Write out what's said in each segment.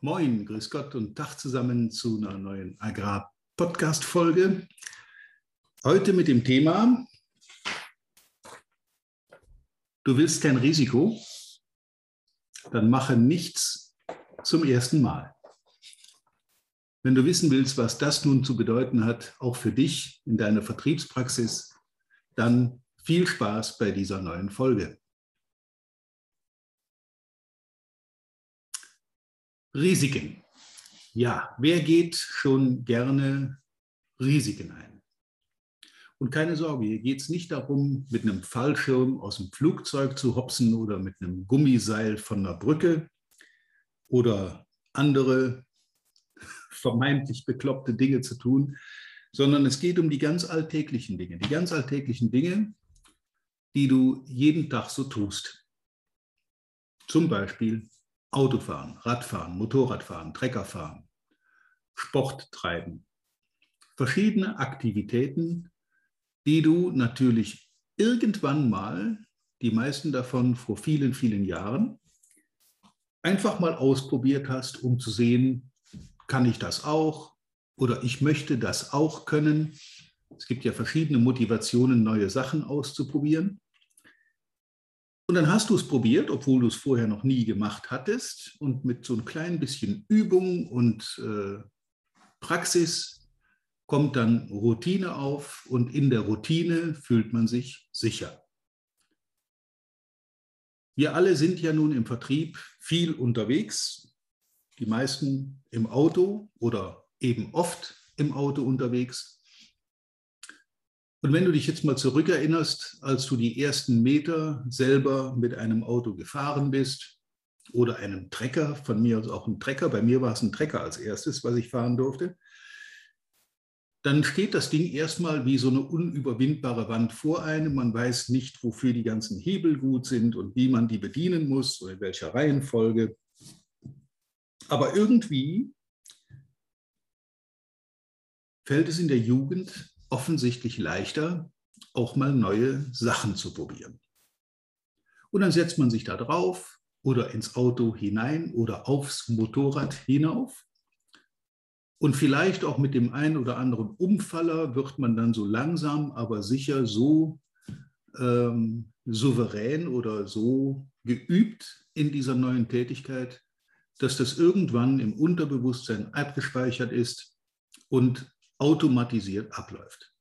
Moin, grüß Gott und Tag zusammen zu einer neuen Agrar-Podcast-Folge. Heute mit dem Thema, du willst kein Risiko, dann mache nichts zum ersten Mal. Wenn du wissen willst, was das nun zu bedeuten hat, auch für dich in deiner Vertriebspraxis, dann viel Spaß bei dieser neuen Folge. Risiken. Ja, wer geht schon gerne Risiken ein? Und keine Sorge, hier geht es nicht darum, mit einem Fallschirm aus dem Flugzeug zu hopsen oder mit einem Gummiseil von einer Brücke oder andere vermeintlich bekloppte Dinge zu tun, sondern es geht um die ganz alltäglichen Dinge. Die ganz alltäglichen Dinge, die du jeden Tag so tust. Zum Beispiel Autofahren, Radfahren, Motorradfahren, Treckerfahren, Sport treiben. Verschiedene Aktivitäten, die du natürlich irgendwann mal, die meisten davon vor vielen, vielen Jahren, einfach mal ausprobiert hast, um zu sehen, kann ich das auch oder ich möchte das auch können. Es gibt ja verschiedene Motivationen, neue Sachen auszuprobieren. Und dann hast du es probiert, obwohl du es vorher noch nie gemacht hattest. Und mit so ein klein bisschen Übung und äh, Praxis kommt dann Routine auf und in der Routine fühlt man sich sicher. Wir alle sind ja nun im Vertrieb viel unterwegs, die meisten im Auto oder eben oft im Auto unterwegs. Und wenn du dich jetzt mal zurückerinnerst, als du die ersten Meter selber mit einem Auto gefahren bist oder einem Trecker, von mir aus auch ein Trecker, bei mir war es ein Trecker als erstes, was ich fahren durfte, dann steht das Ding erstmal wie so eine unüberwindbare Wand vor einem. Man weiß nicht, wofür die ganzen Hebel gut sind und wie man die bedienen muss oder in welcher Reihenfolge. Aber irgendwie fällt es in der Jugend offensichtlich leichter, auch mal neue Sachen zu probieren. Und dann setzt man sich da drauf oder ins Auto hinein oder aufs Motorrad hinauf. Und vielleicht auch mit dem einen oder anderen Umfaller wird man dann so langsam, aber sicher so ähm, souverän oder so geübt in dieser neuen Tätigkeit, dass das irgendwann im Unterbewusstsein abgespeichert ist und automatisiert abläuft.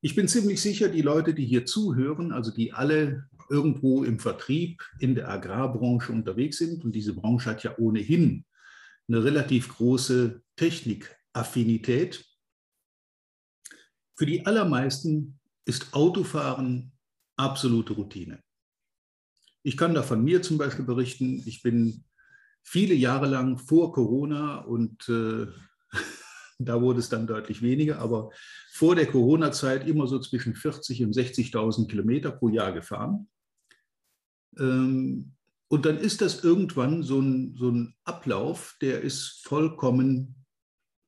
Ich bin ziemlich sicher, die Leute, die hier zuhören, also die alle irgendwo im Vertrieb in der Agrarbranche unterwegs sind, und diese Branche hat ja ohnehin eine relativ große Technikaffinität, für die allermeisten ist Autofahren absolute Routine. Ich kann da von mir zum Beispiel berichten, ich bin viele Jahre lang vor Corona und äh, da wurde es dann deutlich weniger, aber vor der Corona-Zeit immer so zwischen 40 und 60.000 Kilometer pro Jahr gefahren. Ähm, und dann ist das irgendwann so ein, so ein Ablauf, der ist vollkommen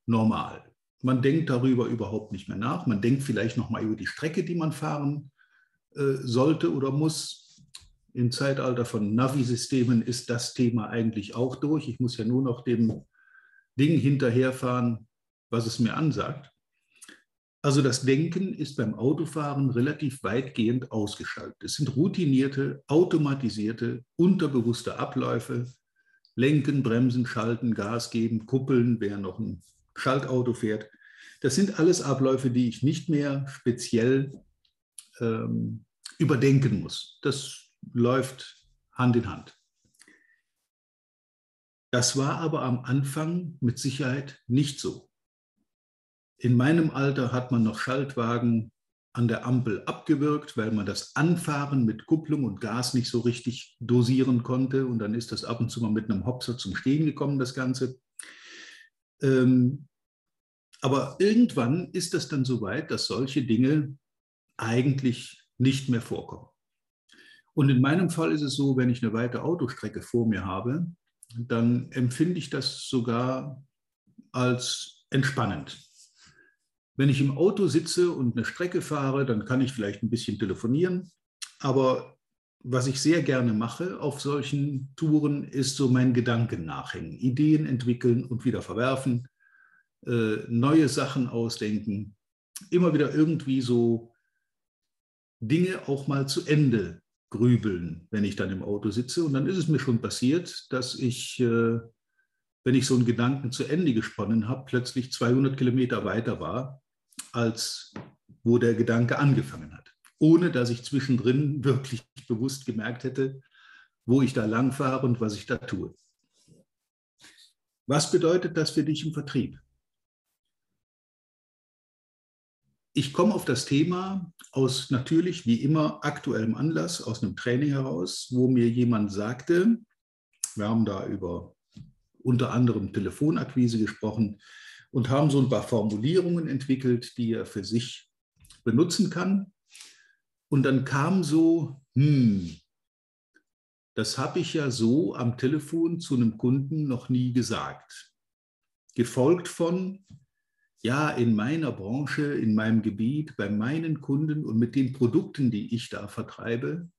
normal. Man denkt darüber überhaupt nicht mehr nach. Man denkt vielleicht noch mal über die Strecke, die man fahren äh, sollte oder muss. Im Zeitalter von Navi-Systemen ist das Thema eigentlich auch durch. Ich muss ja nur noch dem Ding hinterherfahren, was es mir ansagt. Also das Denken ist beim Autofahren relativ weitgehend ausgeschaltet. Es sind routinierte, automatisierte, unterbewusste Abläufe. Lenken, bremsen, schalten, Gas geben, kuppeln, wer noch ein Schaltauto fährt. Das sind alles Abläufe, die ich nicht mehr speziell ähm, überdenken muss. Das läuft Hand in Hand. Das war aber am Anfang mit Sicherheit nicht so. In meinem Alter hat man noch Schaltwagen an der Ampel abgewirkt, weil man das Anfahren mit Kupplung und Gas nicht so richtig dosieren konnte. Und dann ist das ab und zu mal mit einem Hopser zum Stehen gekommen, das Ganze. Ähm, aber irgendwann ist das dann so weit, dass solche Dinge eigentlich nicht mehr vorkommen. Und in meinem Fall ist es so, wenn ich eine weite Autostrecke vor mir habe, dann empfinde ich das sogar als entspannend. Wenn ich im Auto sitze und eine Strecke fahre, dann kann ich vielleicht ein bisschen telefonieren, aber was ich sehr gerne mache auf solchen Touren, ist so mein Gedanken nachhängen, Ideen entwickeln und wieder verwerfen, äh, neue Sachen ausdenken, immer wieder irgendwie so Dinge auch mal zu Ende grübeln, wenn ich dann im Auto sitze. Und dann ist es mir schon passiert, dass ich, äh, wenn ich so einen Gedanken zu Ende gesponnen habe, plötzlich 200 Kilometer weiter war, als wo der Gedanke angefangen hat ohne dass ich zwischendrin wirklich bewusst gemerkt hätte, wo ich da lang fahre und was ich da tue. Was bedeutet das für dich im Vertrieb? Ich komme auf das Thema aus natürlich wie immer aktuellem Anlass, aus einem Training heraus, wo mir jemand sagte, wir haben da über unter anderem Telefonakquise gesprochen und haben so ein paar Formulierungen entwickelt, die er für sich benutzen kann, und dann kam so, hm, das habe ich ja so am Telefon zu einem Kunden noch nie gesagt. Gefolgt von, ja, in meiner Branche, in meinem Gebiet, bei meinen Kunden und mit den Produkten, die ich da vertreibe,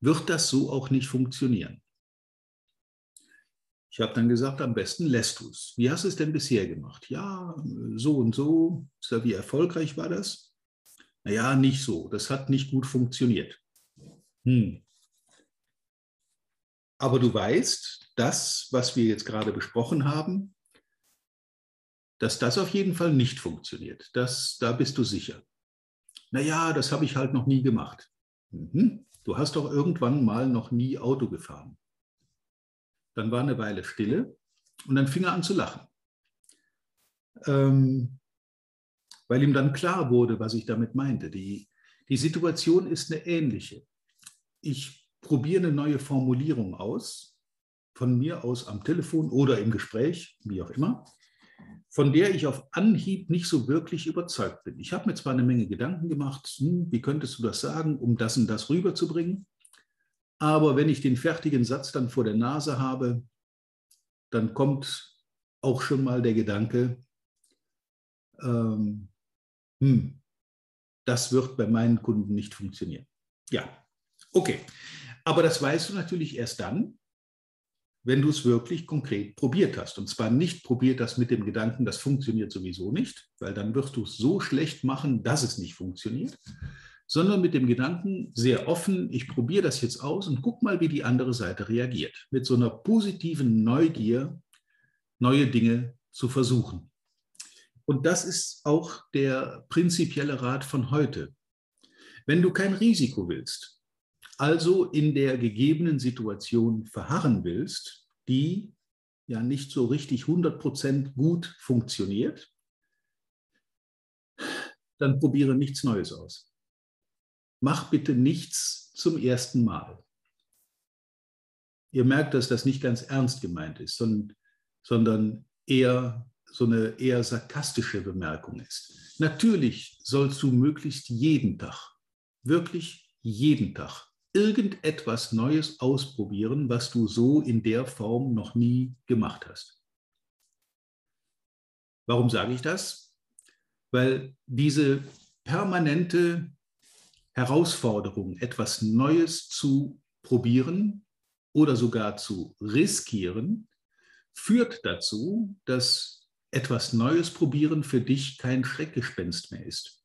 wird das so auch nicht funktionieren. Ich habe dann gesagt, am besten lässt du es. Wie hast du es denn bisher gemacht? Ja, so und so. Wie erfolgreich war das? Naja, nicht so. Das hat nicht gut funktioniert. Hm. Aber du weißt, das, was wir jetzt gerade besprochen haben, dass das auf jeden Fall nicht funktioniert. Das, da bist du sicher. Naja, das habe ich halt noch nie gemacht. Mhm. Du hast doch irgendwann mal noch nie Auto gefahren. Dann war eine Weile Stille und dann fing er an zu lachen. Ähm, weil ihm dann klar wurde, was ich damit meinte. Die, die Situation ist eine ähnliche. Ich probiere eine neue Formulierung aus, von mir aus am Telefon oder im Gespräch, wie auch immer, von der ich auf Anhieb nicht so wirklich überzeugt bin. Ich habe mir zwar eine Menge Gedanken gemacht, hm, wie könntest du das sagen, um das und das rüberzubringen, aber wenn ich den fertigen Satz dann vor der Nase habe, dann kommt auch schon mal der Gedanke, ähm, hm, das wird bei meinen Kunden nicht funktionieren. Ja, okay. Aber das weißt du natürlich erst dann, wenn du es wirklich konkret probiert hast. Und zwar nicht probiert hast mit dem Gedanken, das funktioniert sowieso nicht, weil dann wirst du es so schlecht machen, dass es nicht funktioniert, sondern mit dem Gedanken, sehr offen, ich probiere das jetzt aus und guck mal, wie die andere Seite reagiert. Mit so einer positiven Neugier, neue Dinge zu versuchen. Und das ist auch der prinzipielle Rat von heute. Wenn du kein Risiko willst, also in der gegebenen Situation verharren willst, die ja nicht so richtig 100% gut funktioniert, dann probiere nichts Neues aus. Mach bitte nichts zum ersten Mal. Ihr merkt, dass das nicht ganz ernst gemeint ist, sondern, sondern eher so eine eher sarkastische Bemerkung ist. Natürlich sollst du möglichst jeden Tag, wirklich jeden Tag, irgendetwas Neues ausprobieren, was du so in der Form noch nie gemacht hast. Warum sage ich das? Weil diese permanente Herausforderung, etwas Neues zu probieren oder sogar zu riskieren, führt dazu, dass etwas Neues probieren für dich kein Schreckgespenst mehr ist.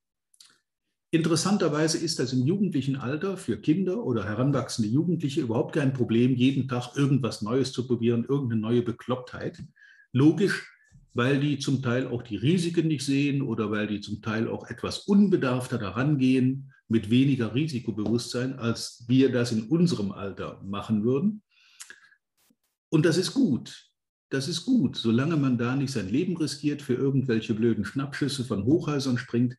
Interessanterweise ist das im jugendlichen Alter für Kinder oder heranwachsende Jugendliche überhaupt kein Problem, jeden Tag irgendwas Neues zu probieren, irgendeine neue Beklopptheit. Logisch, weil die zum Teil auch die Risiken nicht sehen oder weil die zum Teil auch etwas unbedarfter daran gehen, mit weniger Risikobewusstsein, als wir das in unserem Alter machen würden. Und das ist gut das ist gut, solange man da nicht sein Leben riskiert, für irgendwelche blöden Schnappschüsse von Hochhäusern springt,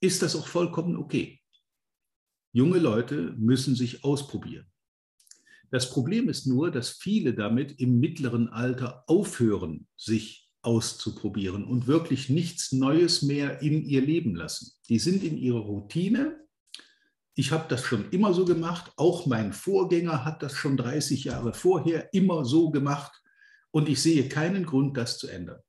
ist das auch vollkommen okay. Junge Leute müssen sich ausprobieren. Das Problem ist nur, dass viele damit im mittleren Alter aufhören, sich auszuprobieren und wirklich nichts Neues mehr in ihr Leben lassen. Die sind in ihrer Routine. Ich habe das schon immer so gemacht. Auch mein Vorgänger hat das schon 30 Jahre vorher immer so gemacht. Und ich sehe keinen Grund, das zu ändern.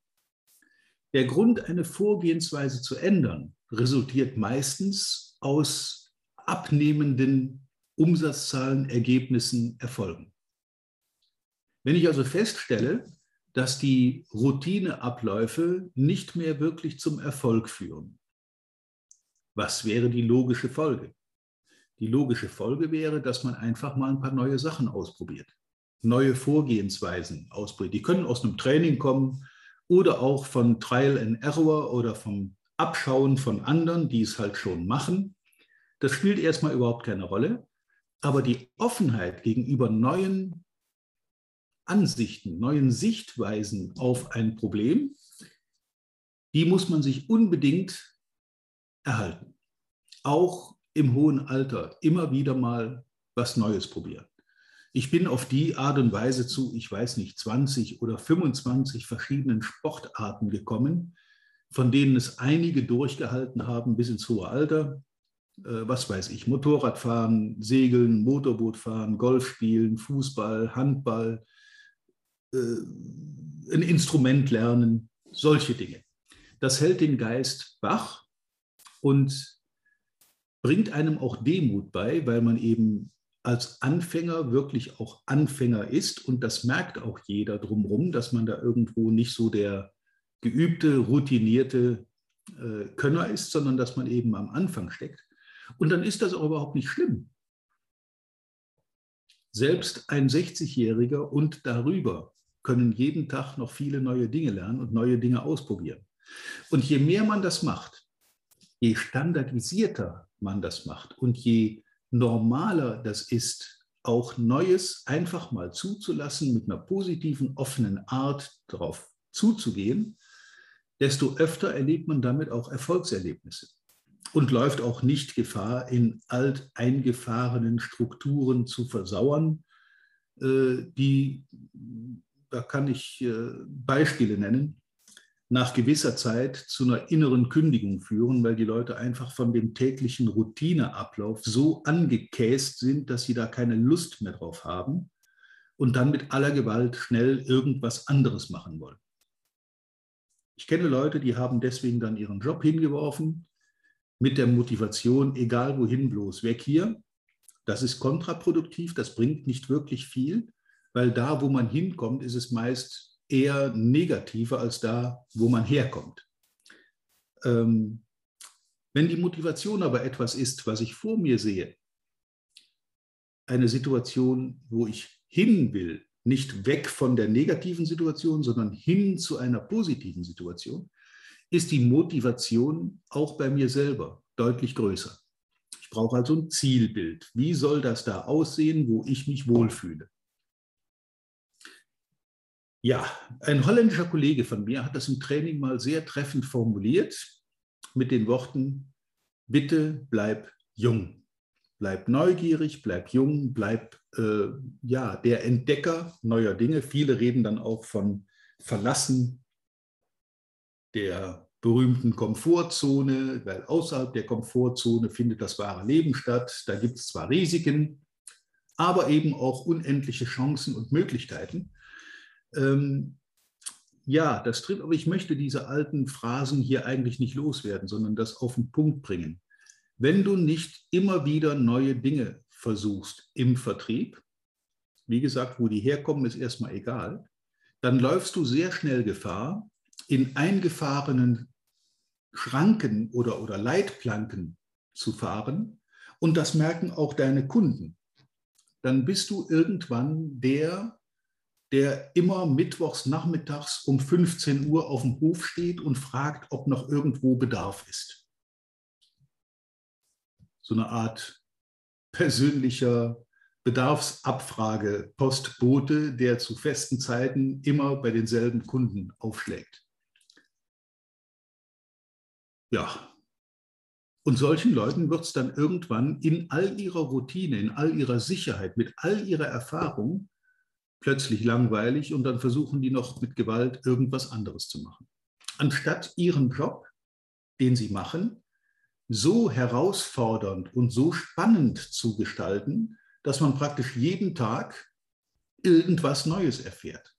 Der Grund, eine Vorgehensweise zu ändern, resultiert meistens aus abnehmenden Umsatzzahlen, Ergebnissen, Erfolgen. Wenn ich also feststelle, dass die Routineabläufe nicht mehr wirklich zum Erfolg führen, was wäre die logische Folge? Die logische Folge wäre, dass man einfach mal ein paar neue Sachen ausprobiert, neue Vorgehensweisen ausprobiert. Die können aus einem Training kommen oder auch von Trial and Error oder vom Abschauen von anderen, die es halt schon machen. Das spielt erstmal überhaupt keine Rolle. Aber die Offenheit gegenüber neuen Ansichten, neuen Sichtweisen auf ein Problem, die muss man sich unbedingt erhalten. Auch im hohen Alter immer wieder mal was Neues probieren. Ich bin auf die Art und Weise zu, ich weiß nicht, 20 oder 25 verschiedenen Sportarten gekommen, von denen es einige durchgehalten haben bis ins hohe Alter. Äh, was weiß ich, Motorradfahren, Segeln, Motorbootfahren, Golf spielen, Fußball, Handball, äh, ein Instrument lernen, solche Dinge. Das hält den Geist wach und bringt einem auch Demut bei, weil man eben als Anfänger wirklich auch Anfänger ist und das merkt auch jeder drumherum, dass man da irgendwo nicht so der geübte, routinierte äh, Könner ist, sondern dass man eben am Anfang steckt. Und dann ist das auch überhaupt nicht schlimm. Selbst ein 60-Jähriger und darüber können jeden Tag noch viele neue Dinge lernen und neue Dinge ausprobieren. Und je mehr man das macht, je standardisierter man das macht. Und je normaler das ist, auch Neues einfach mal zuzulassen, mit einer positiven, offenen Art darauf zuzugehen, desto öfter erlebt man damit auch Erfolgserlebnisse. Und läuft auch nicht Gefahr, in alteingefahrenen Strukturen zu versauern, äh, die, da kann ich äh, Beispiele nennen, nach gewisser Zeit zu einer inneren Kündigung führen, weil die Leute einfach von dem täglichen Routineablauf so angekäst sind, dass sie da keine Lust mehr drauf haben und dann mit aller Gewalt schnell irgendwas anderes machen wollen. Ich kenne Leute, die haben deswegen dann ihren Job hingeworfen mit der Motivation, egal wohin, bloß weg hier. Das ist kontraproduktiv, das bringt nicht wirklich viel, weil da, wo man hinkommt, ist es meist eher negativer als da, wo man herkommt. Ähm, wenn die Motivation aber etwas ist, was ich vor mir sehe, eine Situation, wo ich hin will, nicht weg von der negativen Situation, sondern hin zu einer positiven Situation, ist die Motivation auch bei mir selber deutlich größer. Ich brauche also ein Zielbild. Wie soll das da aussehen, wo ich mich wohlfühle? Ja, ein holländischer Kollege von mir hat das im Training mal sehr treffend formuliert mit den Worten, bitte bleib jung, bleib neugierig, bleib jung, bleib äh, ja, der Entdecker neuer Dinge. Viele reden dann auch von Verlassen der berühmten Komfortzone, weil außerhalb der Komfortzone findet das wahre Leben statt. Da gibt es zwar Risiken, aber eben auch unendliche Chancen und Möglichkeiten. Ähm, ja, das trifft, aber ich möchte diese alten Phrasen hier eigentlich nicht loswerden, sondern das auf den Punkt bringen. Wenn du nicht immer wieder neue Dinge versuchst im Vertrieb, wie gesagt, wo die herkommen, ist erstmal egal, dann läufst du sehr schnell Gefahr, in eingefahrenen Schranken oder, oder Leitplanken zu fahren. Und das merken auch deine Kunden. Dann bist du irgendwann der, der immer mittwochs nachmittags um 15 Uhr auf dem Hof steht und fragt, ob noch irgendwo Bedarf ist. So eine Art persönlicher Bedarfsabfrage, Postbote, der zu festen Zeiten immer bei denselben Kunden aufschlägt. Ja, und solchen Leuten wird es dann irgendwann in all ihrer Routine, in all ihrer Sicherheit, mit all ihrer Erfahrung plötzlich langweilig und dann versuchen die noch mit Gewalt irgendwas anderes zu machen. Anstatt ihren Job, den sie machen, so herausfordernd und so spannend zu gestalten, dass man praktisch jeden Tag irgendwas Neues erfährt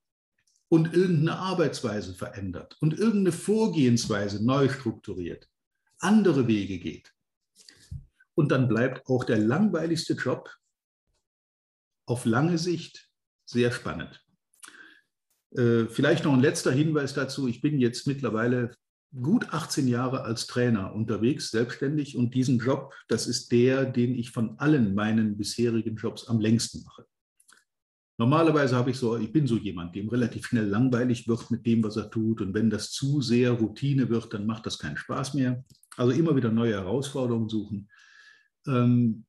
und irgendeine Arbeitsweise verändert und irgendeine Vorgehensweise neu strukturiert, andere Wege geht. Und dann bleibt auch der langweiligste Job auf lange Sicht sehr spannend. Äh, vielleicht noch ein letzter Hinweis dazu. Ich bin jetzt mittlerweile gut 18 Jahre als Trainer unterwegs, selbstständig. Und diesen Job, das ist der, den ich von allen meinen bisherigen Jobs am längsten mache. Normalerweise habe ich so, ich bin so jemand, dem relativ schnell langweilig wird mit dem, was er tut. Und wenn das zu sehr Routine wird, dann macht das keinen Spaß mehr. Also immer wieder neue Herausforderungen suchen. Ähm,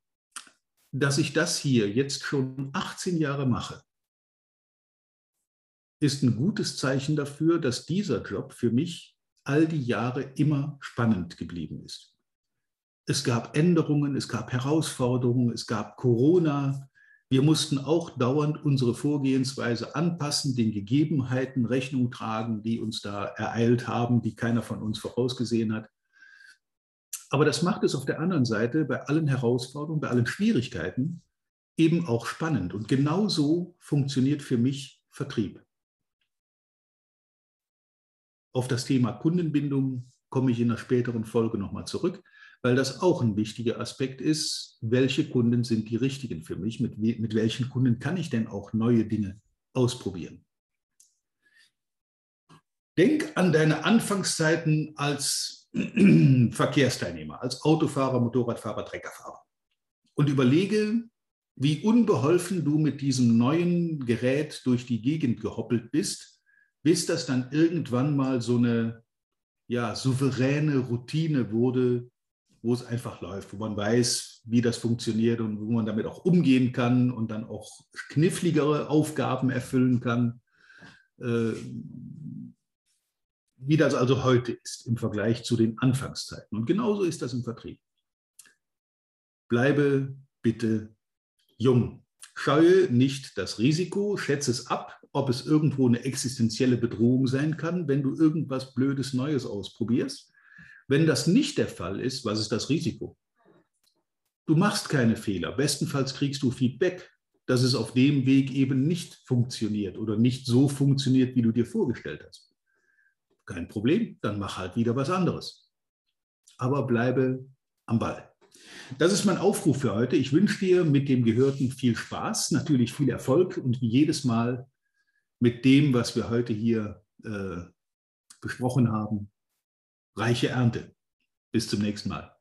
dass ich das hier jetzt schon 18 Jahre mache, ist ein gutes Zeichen dafür, dass dieser Job für mich all die Jahre immer spannend geblieben ist. Es gab Änderungen, es gab Herausforderungen, es gab Corona. Wir mussten auch dauernd unsere Vorgehensweise anpassen, den Gegebenheiten Rechnung tragen, die uns da ereilt haben, die keiner von uns vorausgesehen hat. Aber das macht es auf der anderen Seite bei allen Herausforderungen, bei allen Schwierigkeiten eben auch spannend. Und genauso funktioniert für mich Vertrieb. Auf das Thema Kundenbindung komme ich in einer späteren Folge nochmal zurück, weil das auch ein wichtiger Aspekt ist. Welche Kunden sind die richtigen für mich? Mit, mit welchen Kunden kann ich denn auch neue Dinge ausprobieren? Denk an deine Anfangszeiten als Verkehrsteilnehmer, als Autofahrer, Motorradfahrer, Treckerfahrer und überlege, wie unbeholfen du mit diesem neuen Gerät durch die Gegend gehoppelt bist bis das dann irgendwann mal so eine ja, souveräne Routine wurde, wo es einfach läuft, wo man weiß, wie das funktioniert und wo man damit auch umgehen kann und dann auch kniffligere Aufgaben erfüllen kann, äh, wie das also heute ist im Vergleich zu den Anfangszeiten. Und genauso ist das im Vertrieb. Bleibe bitte jung. Scheue nicht das Risiko, schätze es ab, ob es irgendwo eine existenzielle Bedrohung sein kann, wenn du irgendwas Blödes Neues ausprobierst. Wenn das nicht der Fall ist, was ist das Risiko? Du machst keine Fehler. Bestenfalls kriegst du Feedback, dass es auf dem Weg eben nicht funktioniert oder nicht so funktioniert, wie du dir vorgestellt hast. Kein Problem, dann mach halt wieder was anderes. Aber bleibe am Ball. Das ist mein Aufruf für heute. Ich wünsche dir mit dem Gehörten viel Spaß, natürlich viel Erfolg und wie jedes Mal mit dem, was wir heute hier äh, besprochen haben, reiche Ernte. Bis zum nächsten Mal.